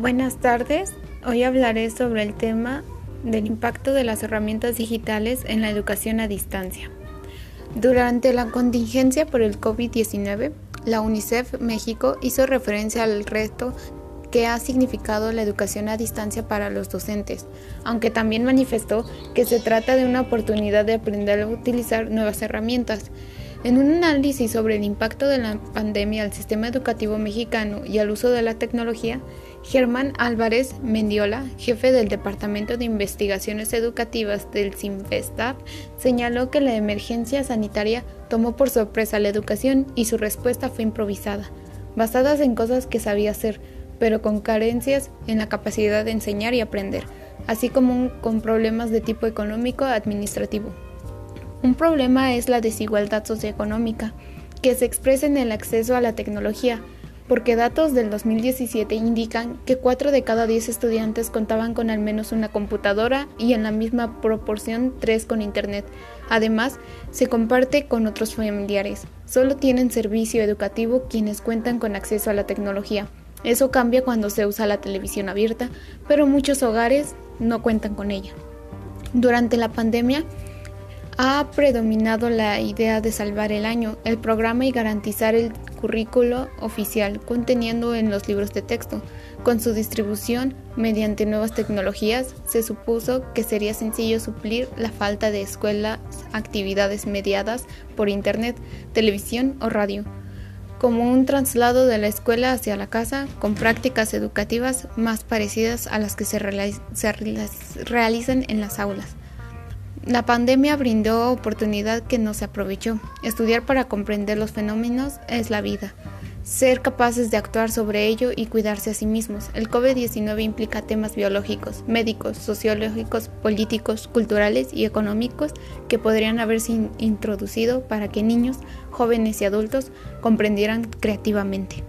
Buenas tardes, hoy hablaré sobre el tema del impacto de las herramientas digitales en la educación a distancia. Durante la contingencia por el COVID-19, la UNICEF México hizo referencia al reto que ha significado la educación a distancia para los docentes, aunque también manifestó que se trata de una oportunidad de aprender a utilizar nuevas herramientas. En un análisis sobre el impacto de la pandemia al sistema educativo mexicano y al uso de la tecnología, Germán Álvarez Mendiola, jefe del Departamento de Investigaciones Educativas del CIMFESTAF, señaló que la emergencia sanitaria tomó por sorpresa la educación y su respuesta fue improvisada, basadas en cosas que sabía hacer, pero con carencias en la capacidad de enseñar y aprender, así como con problemas de tipo económico administrativo. Un problema es la desigualdad socioeconómica, que se expresa en el acceso a la tecnología, porque datos del 2017 indican que 4 de cada 10 estudiantes contaban con al menos una computadora y en la misma proporción 3 con Internet. Además, se comparte con otros familiares. Solo tienen servicio educativo quienes cuentan con acceso a la tecnología. Eso cambia cuando se usa la televisión abierta, pero muchos hogares no cuentan con ella. Durante la pandemia, ha predominado la idea de salvar el año, el programa y garantizar el currículo oficial conteniendo en los libros de texto. Con su distribución mediante nuevas tecnologías, se supuso que sería sencillo suplir la falta de escuelas, actividades mediadas por Internet, televisión o radio, como un traslado de la escuela hacia la casa con prácticas educativas más parecidas a las que se, realizan en las aulas. La pandemia brindó oportunidad que no se aprovechó. Estudiar para comprender los fenómenos es la vida. Ser capaces de actuar sobre ello y cuidarse a sí mismos. El COVID-19 implica temas biológicos, médicos, sociológicos, políticos, culturales y económicos que podrían haberse introducido para que niños, jóvenes y adultos comprendieran creativamente.